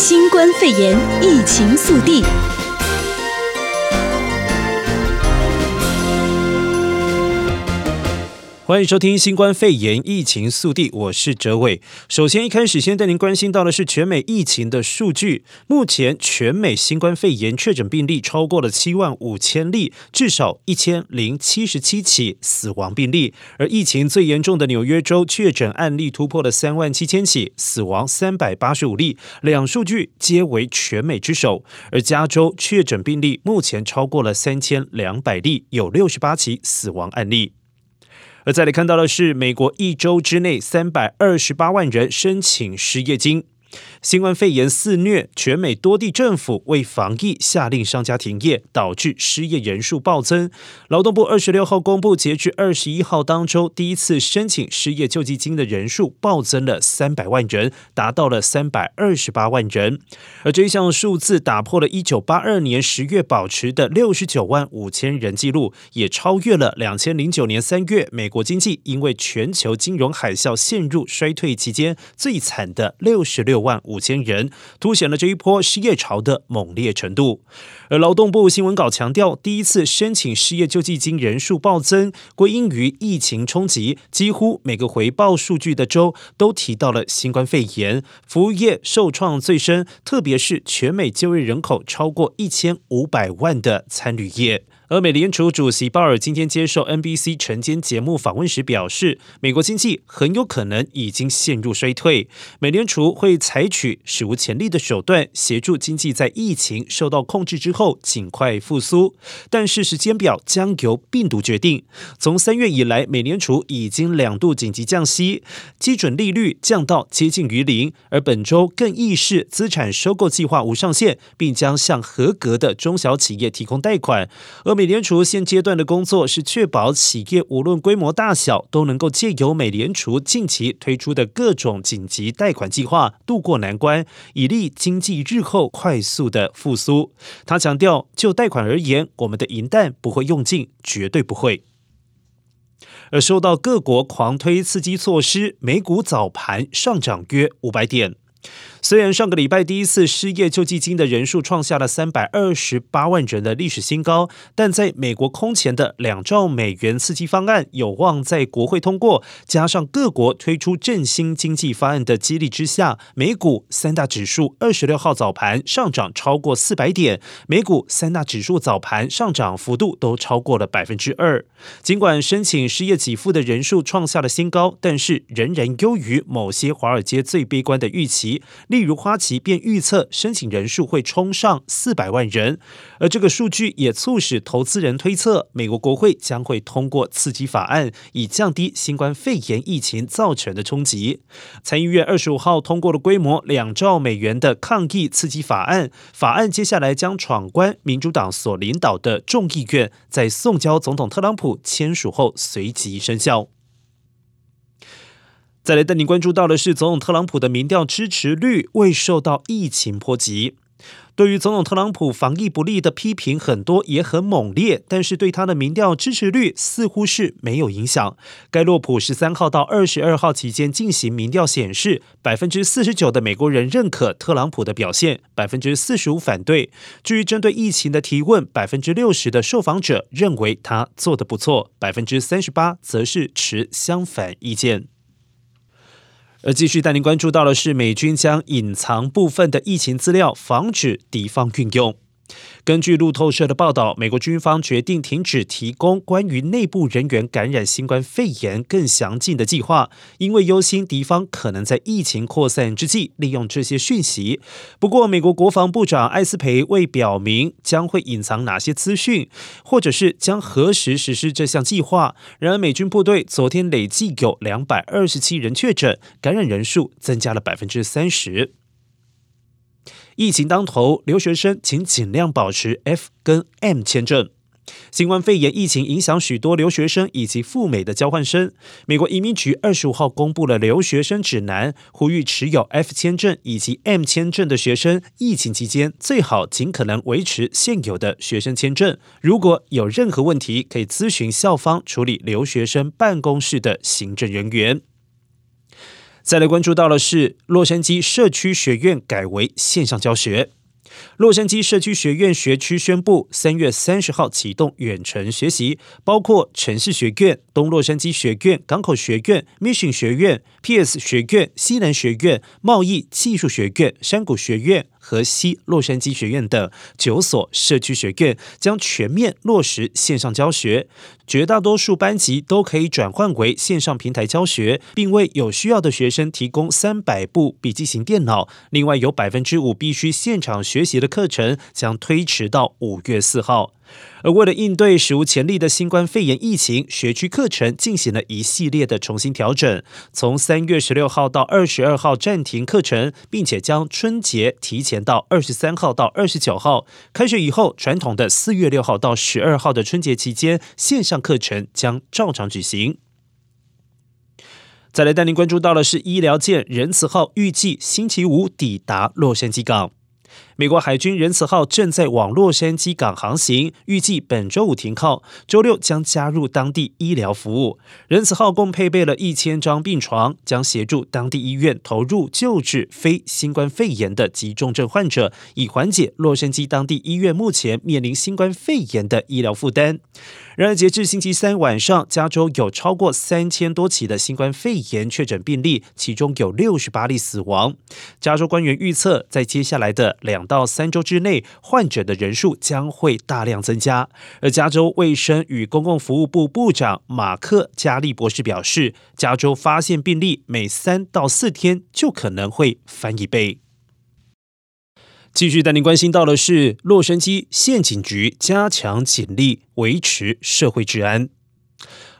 新冠肺炎疫情速递。欢迎收听新冠肺炎疫情速递，我是哲伟。首先一开始先带您关心到的是全美疫情的数据。目前全美新冠肺炎确诊病例超过了七万五千例，至少一千零七十七起死亡病例。而疫情最严重的纽约州确诊案例突破了三万七千起，死亡三百八十五例，两数据皆为全美之首。而加州确诊病例目前超过了三千两百例，有六十八起死亡案例。而再来看到的是，美国一周之内三百二十八万人申请失业金。新冠肺炎肆虐，全美多地政府为防疫下令商家停业，导致失业人数暴增。劳动部二十六号公布，截至二十一号当周，第一次申请失业救济金的人数暴增了三百万人，达到了三百二十八万人。而这一项数字打破了一九八二年十月保持的六十九万五千人记录，也超越了两千零九年三月美国经济因为全球金融海啸陷入衰退期间最惨的六十六万五千人，凸显了这一波失业潮的猛烈程度。而劳动部新闻稿强调，第一次申请失业救济金人数暴增，归因于疫情冲击。几乎每个回报数据的州都提到了新冠肺炎，服务业受创最深，特别是全美就业人口超过一千五百万的餐旅业。而美联储主席鲍尔今天接受 NBC 晨间节目访问时表示，美国经济很有可能已经陷入衰退，美联储会采取史无前例的手段协助经济在疫情受到控制之后尽快复苏，但是时间表将由病毒决定。从三月以来，美联储已经两度紧急降息，基准利率降到接近于零，而本周更议事资产收购计划无上限，并将向合格的中小企业提供贷款，而美联储现阶段的工作是确保企业无论规模大小都能够借由美联储近期推出的各种紧急贷款计划渡过难关，以利经济日后快速的复苏。他强调，就贷款而言，我们的银弹不会用尽，绝对不会。而受到各国狂推刺激措施，美股早盘上涨约五百点。虽然上个礼拜第一次失业救济金的人数创下了三百二十八万人的历史新高，但在美国空前的两兆美元刺激方案有望在国会通过，加上各国推出振兴经济方案的激励之下，美股三大指数二十六号早盘上涨超过四百点，美股三大指数早盘上涨幅度都超过了百分之二。尽管申请失业给付的人数创下了新高，但是仍然优于某些华尔街最悲观的预期。例如，花旗便预测申请人数会冲上四百万人，而这个数据也促使投资人推测，美国国会将会通过刺激法案，以降低新冠肺炎疫情造成的冲击。参议院二十五号通过了规模两兆美元的抗疫刺激法案，法案接下来将闯关民主党所领导的众议院，在送交总统特朗普签署后随即生效。再来带您关注到的是，总统特朗普的民调支持率未受到疫情波及。对于总统特朗普防疫不力的批评很多也很猛烈，但是对他的民调支持率似乎是没有影响。盖洛普十三号到二十二号期间进行民调显示，百分之四十九的美国人认可特朗普的表现，百分之四十五反对。至于针对疫情的提问，百分之六十的受访者认为他做得不错，百分之三十八则是持相反意见。而继续带您关注到的是，美军将隐藏部分的疫情资料，防止敌方运用。根据路透社的报道，美国军方决定停止提供关于内部人员感染新冠肺炎更详尽的计划，因为忧心敌方可能在疫情扩散之际利用这些讯息。不过，美国国防部长艾斯培未表明将会隐藏哪些资讯，或者是将何时实施这项计划。然而，美军部队昨天累计有两百二十七人确诊，感染人数增加了百分之三十。疫情当头，留学生请尽量保持 F 跟 M 签证。新冠肺炎疫情影响许多留学生以及赴美的交换生。美国移民局二十五号公布了留学生指南，呼吁持有 F 签证以及 M 签证的学生，疫情期间最好尽可能维持现有的学生签证。如果有任何问题，可以咨询校方处理留学生办公室的行政人员。再来关注到的是，洛杉矶社区学院改为线上教学。洛杉矶社区学院学区宣布，三月三十号启动远程学习，包括城市学院、东洛杉矶学院、港口学院、Mission 学院、PS 学院、西南学院、贸易技术学院、山谷学院。河西洛杉矶学院等九所社区学院将全面落实线上教学，绝大多数班级都可以转换为线上平台教学，并为有需要的学生提供三百部笔记型电脑。另外，有百分之五必须现场学习的课程将推迟到五月四号。而为了应对史无前例的新冠肺炎疫情，学区课程进行了一系列的重新调整。从三月十六号到二十二号暂停课程，并且将春节提前到二十三号到二十九号。开学以后，传统的四月六号到十二号的春节期间，线上课程将照常举行。再来带您关注到的是医疗舰仁慈号预计星期五抵达洛杉矶港。美国海军仁慈号正在往洛杉矶港航行，预计本周五停靠，周六将加入当地医疗服务。仁慈号共配备了一千张病床，将协助当地医院投入救治非新冠肺炎的急重症患者，以缓解洛杉矶当地医院目前面临新冠肺炎的医疗负担。然而，截至星期三晚上，加州有超过三千多起的新冠肺炎确诊病例，其中有六十八例死亡。加州官员预测，在接下来的两到三周之内，患者的人数将会大量增加。而加州卫生与公共服务部部长马克·加利博士表示，加州发现病例每三到四天就可能会翻一倍。继续带您关心到的是，洛杉矶县警局加强警力，维持社会治安。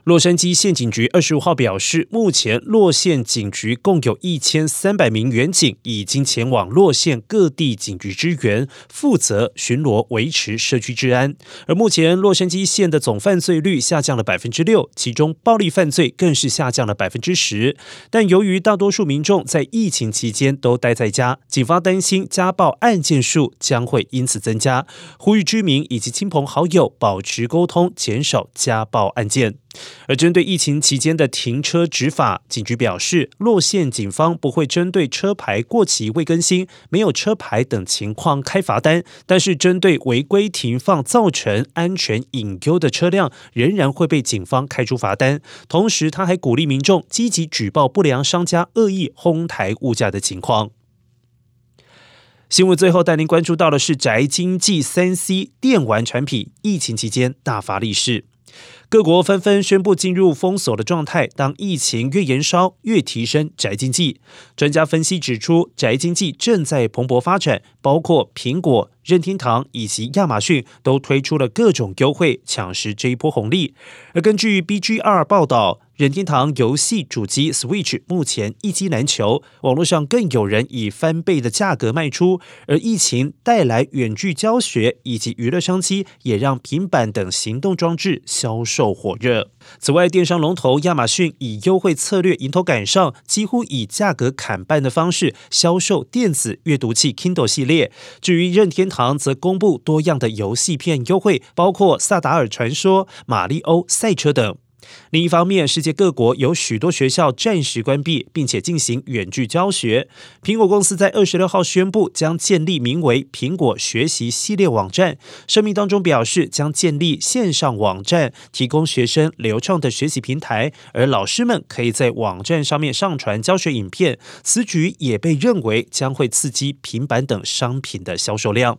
洛杉矶县警局二十五号表示，目前洛县警局共有一千三百名员警已经前往洛县各地警局支援，负责巡逻维持社区治安。而目前洛杉矶县的总犯罪率下降了百分之六，其中暴力犯罪更是下降了百分之十。但由于大多数民众在疫情期间都待在家，警方担心家暴案件数将会因此增加，呼吁居民以及亲朋好友保持沟通，减少家暴案件。而针对疫情期间的停车执法，警局表示，洛县警方不会针对车牌过期未更新、没有车牌等情况开罚单，但是针对违规停放造成安全隐忧的车辆，仍然会被警方开出罚单。同时，他还鼓励民众积极举报不良商家恶意哄抬物价的情况。新闻最后带您关注到的是宅经济三 C 电玩产品疫情期间大发利市。各国纷纷宣布进入封锁的状态。当疫情越延烧，越提升宅经济。专家分析指出，宅经济正在蓬勃发展，包括苹果、任天堂以及亚马逊都推出了各种优惠，抢食这一波红利。而根据 BGR 报道，任天堂游戏主机 Switch 目前一机难求，网络上更有人以翻倍的价格卖出。而疫情带来远距教学以及娱乐商机，也让平板等行动装置销售火热。此外，电商龙头亚马逊以优惠策略迎头赶上，几乎以价格砍半的方式销售电子阅读器 Kindle 系列。至于任天堂，则公布多样的游戏片优惠，包括《萨达尔传说》、《马里欧赛车》等。另一方面，世界各国有许多学校暂时关闭，并且进行远距教学。苹果公司在二十六号宣布，将建立名为“苹果学习”系列网站。声明当中表示，将建立线上网站，提供学生流畅的学习平台，而老师们可以在网站上面上传教学影片。此举也被认为将会刺激平板等商品的销售量。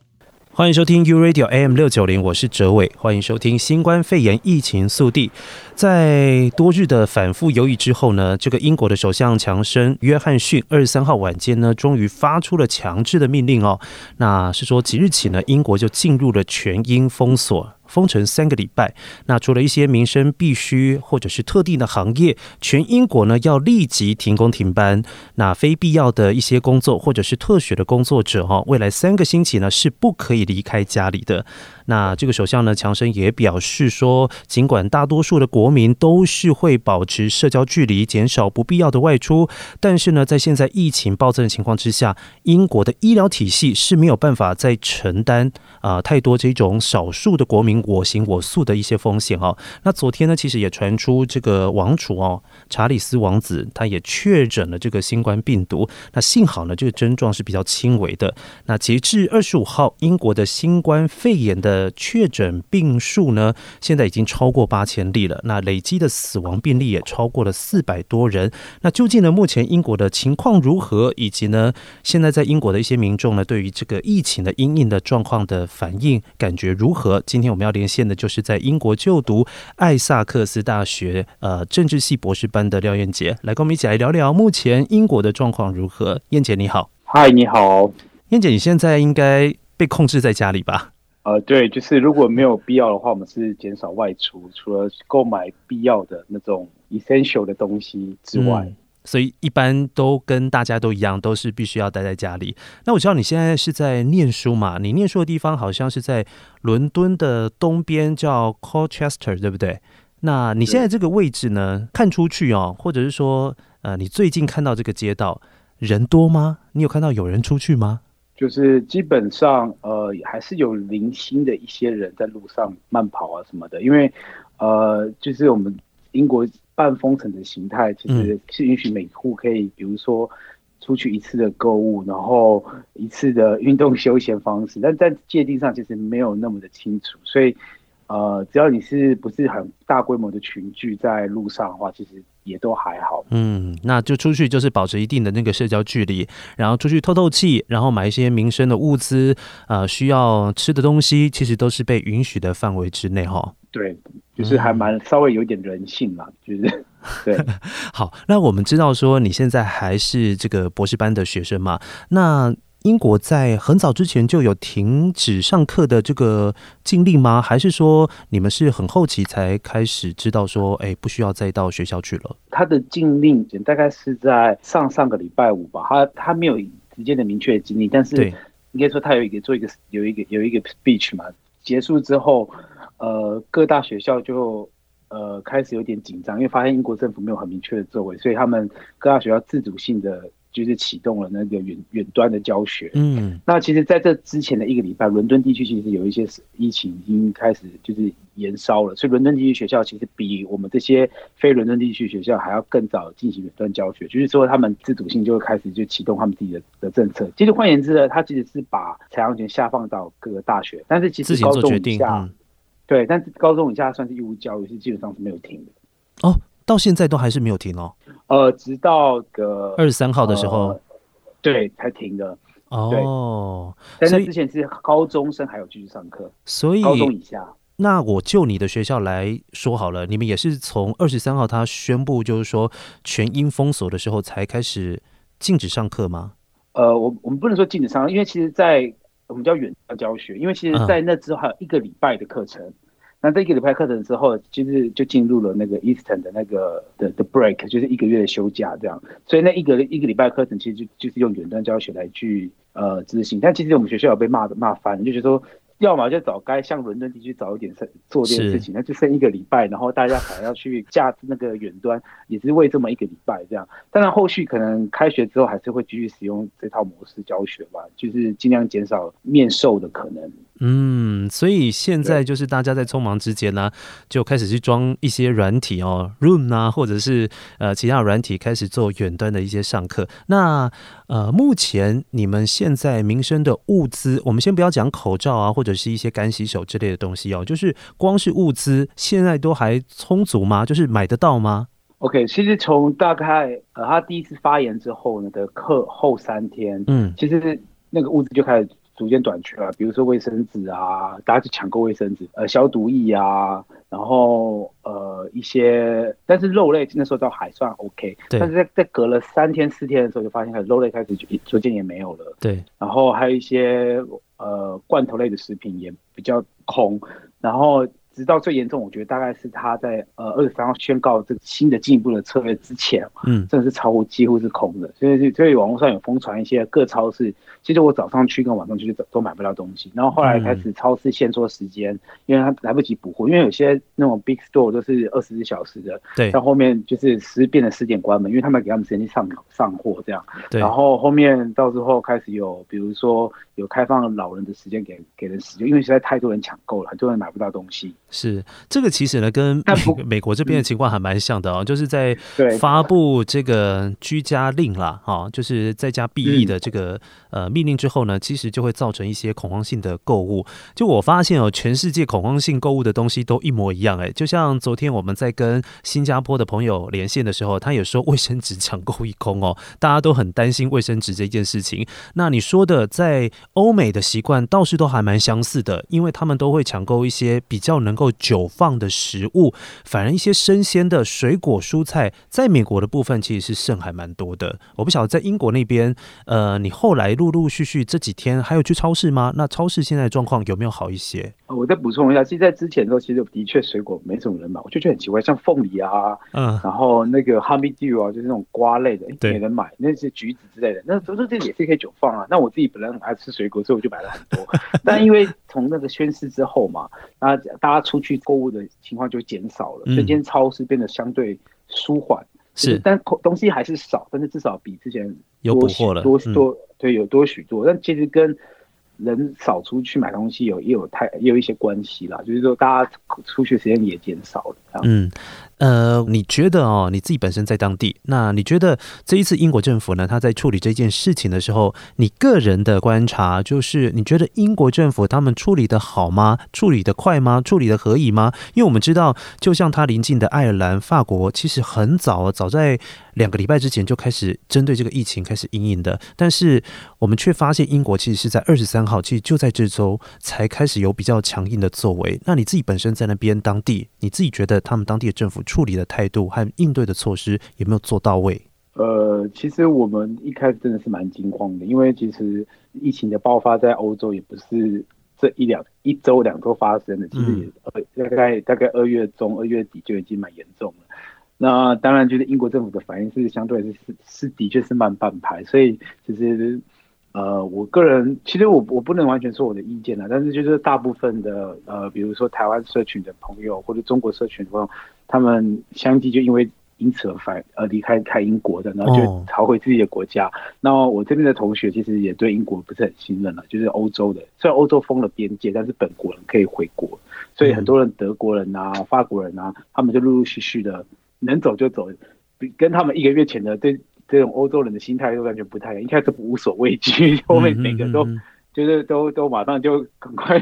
欢迎收听 U Radio AM 六九零，我是哲伟。欢迎收听新冠肺炎疫情速递。在多日的反复犹豫之后呢，这个英国的首相强生约翰逊二十三号晚间呢，终于发出了强制的命令哦。那是说即日起呢，英国就进入了全英封锁。封城三个礼拜，那除了一些民生必须或者是特定的行业，全英国呢要立即停工停班。那非必要的一些工作或者是特许的工作者哈，未来三个星期呢是不可以离开家里的。那这个首相呢，强生也表示说，尽管大多数的国民都是会保持社交距离，减少不必要的外出，但是呢，在现在疫情暴增的情况之下，英国的医疗体系是没有办法再承担啊、太多这种少数的国民。我行我素的一些风险哦。那昨天呢，其实也传出这个王储哦，查理斯王子他也确诊了这个新冠病毒。那幸好呢，这个症状是比较轻微的。那截至二十五号，英国的新冠肺炎的确诊病数呢，现在已经超过八千例了。那累积的死亡病例也超过了四百多人。那究竟呢，目前英国的情况如何？以及呢，现在在英国的一些民众呢，对于这个疫情的阴影的状况的反应感觉如何？今天我们要要连线的就是在英国就读艾萨克斯大学呃政治系博士班的廖燕杰，来跟我们一起来聊聊目前英国的状况如何。燕姐你好，嗨，你好，燕姐，你现在应该被控制在家里吧？呃，对，就是如果没有必要的话，我们是减少外出，除了购买必要的那种 essential 的东西之外。嗯所以一般都跟大家都一样，都是必须要待在家里。那我知道你现在是在念书嘛？你念书的地方好像是在伦敦的东边，叫 Colchester，对不对？那你现在这个位置呢？看出去哦，或者是说，呃，你最近看到这个街道人多吗？你有看到有人出去吗？就是基本上，呃，还是有零星的一些人在路上慢跑啊什么的，因为，呃，就是我们英国。半封城的形态其实是允许每户可以，比如说出去一次的购物，然后一次的运动休闲方式，但在界定上其实没有那么的清楚，所以呃，只要你是不是很大规模的群聚在路上的话，其实也都还好。嗯，那就出去就是保持一定的那个社交距离，然后出去透透气，然后买一些民生的物资，呃，需要吃的东西，其实都是被允许的范围之内哈。对。就是还蛮稍微有点人性嘛，就是对。好，那我们知道说你现在还是这个博士班的学生嘛？那英国在很早之前就有停止上课的这个禁令吗？还是说你们是很后期才开始知道说，哎，不需要再到学校去了？他的禁令大概是在上上个礼拜五吧，他他没有直接的明确的禁令，但是应该说他有一个做一个有一个有一个 speech 嘛，结束之后。呃，各大学校就呃开始有点紧张，因为发现英国政府没有很明确的作为，所以他们各大学校自主性的就是启动了那个远远端的教学。嗯，那其实在这之前的一个礼拜，伦敦地区其实有一些疫情已经开始就是延烧了，所以伦敦地区学校其实比我们这些非伦敦地区学校还要更早进行远端教学，就是说他们自主性就会开始就启动他们自己的的政策。其实换言之呢，他其实是把采样权下放到各个大学，但是其实高中以下。对，但是高中以下算是义务教育，是基本上是没有停的。哦，到现在都还是没有停哦。呃，直到个二十三号的时候，呃，对，才停的。哦，但是之前是高中生还有继续上课，所以高中以下。那我就你的学校来说好了，你们也是从二十三号他宣布就是说全英封锁的时候才开始禁止上课吗？呃，我我们不能说禁止上课，因为其实，在我们叫远端教学，因为其实，在那之后还有一个礼拜的课程。嗯、那这一个礼拜课程之后，其实就进入了那个 Eastern 的那个的的 break，就是一个月的休假这样。所以那一个一个礼拜课程，其实就就是用远端教学来去呃执行。但其实我们学校有被骂的骂翻，就是说。要么就早该像伦敦地区早一点做做这件事情，那就剩一个礼拜，然后大家还要去架那个远端，也是为这么一个礼拜这样。当然后续可能开学之后还是会继续使用这套模式教学吧，就是尽量减少面授的可能。嗯，所以现在就是大家在匆忙之间呢、啊，就开始去装一些软体哦，Room 啊，或者是呃其他软体开始做远端的一些上课。那呃，目前你们现在民生的物资，我们先不要讲口罩啊，或者是一些干洗手之类的东西哦，就是光是物资现在都还充足吗？就是买得到吗？OK，其实从大概呃他第一次发言之后呢的课后三天，嗯，其实那个物资就开始。逐渐短缺了，比如说卫生纸啊，大家去抢购卫生纸，呃，消毒液啊，然后呃一些，但是肉类那时候倒还算 OK，但是在在隔了三天四天的时候，就发现肉类开始逐渐也没有了，对，然后还有一些呃罐头类的食品也比较空，然后。直到最严重，我觉得大概是他在呃二十三号宣告这个新的进一步的策略之前，嗯，真的是超乎几乎是空的，所以所以网络上有疯传一些各超市，其实我早上去跟晚上去都都买不到东西，然后后来开始超市限缩时间，嗯、因为他来不及补货，因为有些那种 big store 都是二十四小时的，对，到后面就是十变成十点关门，因为他们给他们时间去上上货这样，对，然后后面到时候开始有比如说有开放老人的时间给给人使用，因为实在太多人抢购了，很多人买不到东西。是这个其实呢，跟美美国这边的情况还蛮像的哦，就是在发布这个居家令啦，哈，就是在家避疫的这个呃命令之后呢，其实就会造成一些恐慌性的购物。就我发现哦，全世界恐慌性购物的东西都一模一样哎，就像昨天我们在跟新加坡的朋友连线的时候，他也说卫生纸抢购一空哦，大家都很担心卫生纸这件事情。那你说的在欧美的习惯倒是都还蛮相似的，因为他们都会抢购一些比较能够久放的食物，反而一些生鲜的水果蔬菜，在美国的部分其实是剩还蛮多的。我不晓得在英国那边，呃，你后来陆陆续续这几天还有去超市吗？那超市现在状况有没有好一些？我再补充一下，其实，在之前的时候，其实的确水果没什么人买，我就觉得很奇怪，像凤梨啊，嗯，然后那个 honeydew 啊，就是那种瓜类的，没人买，那些橘子之类的，那都是这也是可以久放啊。那我自己本来很爱吃水果，所以我就买了很多。但因为从那个宣誓之后嘛，那大家出去。购物的情况就减少了，这间超市变得相对舒缓，是，但东西还是少，但是至少比之前多有补货了，多多对有多许多，但其实跟人少出去买东西有也有太也有一些关系啦，就是说大家出去时间也减少了，嗯。呃，你觉得哦，你自己本身在当地，那你觉得这一次英国政府呢，他在处理这件事情的时候，你个人的观察就是，你觉得英国政府他们处理得好吗？处理得快吗？处理得合宜吗？因为我们知道，就像他邻近的爱尔兰、法国，其实很早，早在两个礼拜之前就开始针对这个疫情开始因应的，但是我们却发现英国其实是在二十三号，其实就在这周才开始有比较强硬的作为。那你自己本身在那边当地，你自己觉得他们当地的政府？处理的态度和应对的措施有没有做到位？呃，其实我们一开始真的是蛮惊慌的，因为其实疫情的爆发在欧洲也不是这一两一周两周发生的，其实也大概大概二月中二月底就已经蛮严重了。那当然，就是英国政府的反应是相对是是是的确是慢半拍，所以其实。呃，我个人其实我我不能完全说我的意见了，但是就是大部分的呃，比如说台湾社群的朋友或者中国社群的朋友，他们相继就因为因此而反而离开开英国的，然后就逃回自己的国家。哦、那我这边的同学其实也对英国不是很信任了，就是欧洲的，虽然欧洲封了边界，但是本国人可以回国，所以很多人德国人啊、法国人啊，他们就陆陆续续的能走就走，比跟他们一个月前的对。这种欧洲人的心态都完全不太一样，一开始无所畏惧，后面每个都就是都都马上就赶快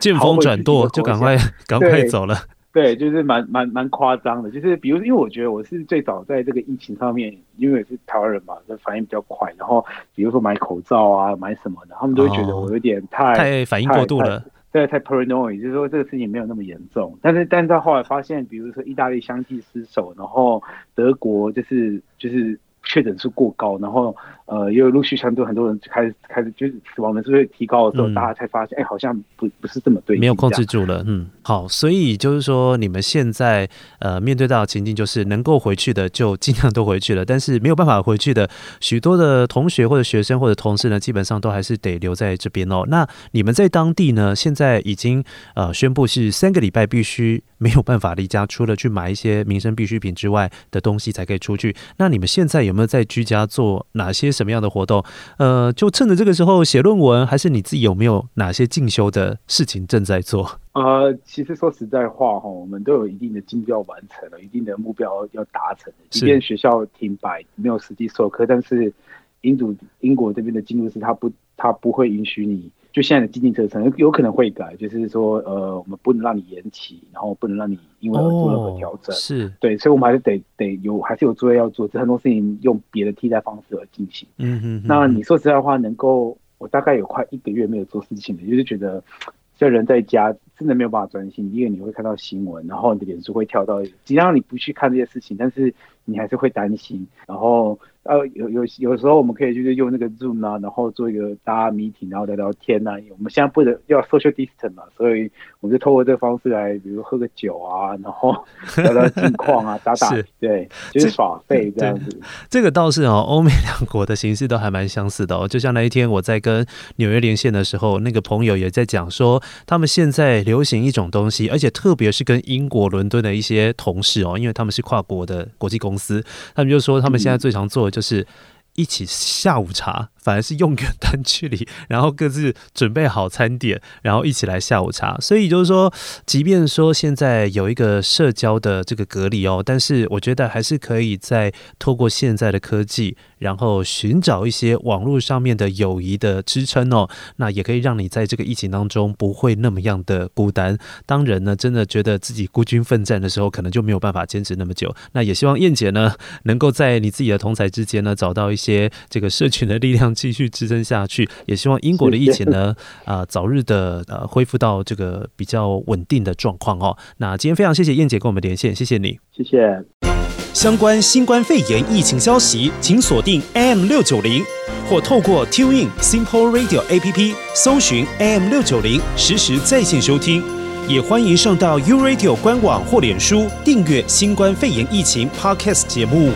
见风转舵，就赶快 赶快走了。对，就是蛮蛮蛮夸张的。就是比如，因为我觉得我是最早在这个疫情上面，因为是台湾人嘛，就反应比较快。然后比如说买口罩啊，买什么的，他们都会觉得我有点太、哦、太反应过度了，对，太 paranoid，就是说这个事情没有那么严重。但是，但是到后来发现，比如说意大利相继失守，然后德国就是就是。确诊数过高，然后呃，又陆续相对很多人开始开始就是死亡人数会提高的时候，嗯、大家才发现，哎，好像不不是这么对，没有控制住了。嗯，好，所以就是说，你们现在呃面对到的情境，就是能够回去的就尽量都回去了，但是没有办法回去的许多的同学或者学生或者同事呢，基本上都还是得留在这边哦。那你们在当地呢，现在已经呃宣布是三个礼拜必须没有办法离家，除了去买一些民生必需品之外的东西才可以出去。那你们现在有？有没有在居家做哪些什么样的活动？呃，就趁着这个时候写论文，还是你自己有没有哪些进修的事情正在做？呃，其实说实在话哈，我们都有一定的进度要完成了，一定的目标要达成。即便学校停摆，没有实际授课，但是英主英国这边的进度是，他不，他不会允许你。就现在的基金车程有可能会改，就是说，呃，我们不能让你延期，然后不能让你因为而做任何调整，哦、是对，所以我们还是得得有，还是有作业要做，这很多事情用别的替代方式而进行。嗯哼，哼，那你说实在话，能够我大概有快一个月没有做事情了，就是觉得这人在家真的没有办法专心，因为你会看到新闻，然后你的脸书会跳到，尽量让你不去看这些事情，但是你还是会担心，然后。呃，有有有时候我们可以就是用那个 Zoom 啊，然后做一个大家 meeting，然后聊聊天呐、啊。我们现在不能要 social distance 嘛，所以我们就透过这个方式来，比如喝个酒啊，然后 聊聊近况啊，打打对，就是耍废这样子。这个倒是哦，欧美两国的形式都还蛮相似的哦。就像那一天我在跟纽约连线的时候，那个朋友也在讲说，他们现在流行一种东西，而且特别是跟英国伦敦的一些同事哦，因为他们是跨国的国际公司，他们就说他们现在最常做的就是一起下午茶。反而是用远端距离，然后各自准备好餐点，然后一起来下午茶。所以就是说，即便说现在有一个社交的这个隔离哦，但是我觉得还是可以再透过现在的科技，然后寻找一些网络上面的友谊的支撑哦。那也可以让你在这个疫情当中不会那么样的孤单。当人呢真的觉得自己孤军奋战的时候，可能就没有办法坚持那么久。那也希望燕姐呢，能够在你自己的同侪之间呢，找到一些这个社群的力量。继续支撑下去，也希望英国的疫情呢，啊、呃，早日的呃恢复到这个比较稳定的状况哦。那今天非常谢谢燕姐跟我们连线，谢谢你，谢谢。相关新冠肺炎疫情消息，请锁定 AM 六九零或透过 TuneIn Simple Radio APP 搜寻 AM 六九零，实时在线收听。也欢迎上到 U Radio 官网或脸书订阅新冠肺炎疫情 Podcast 节目。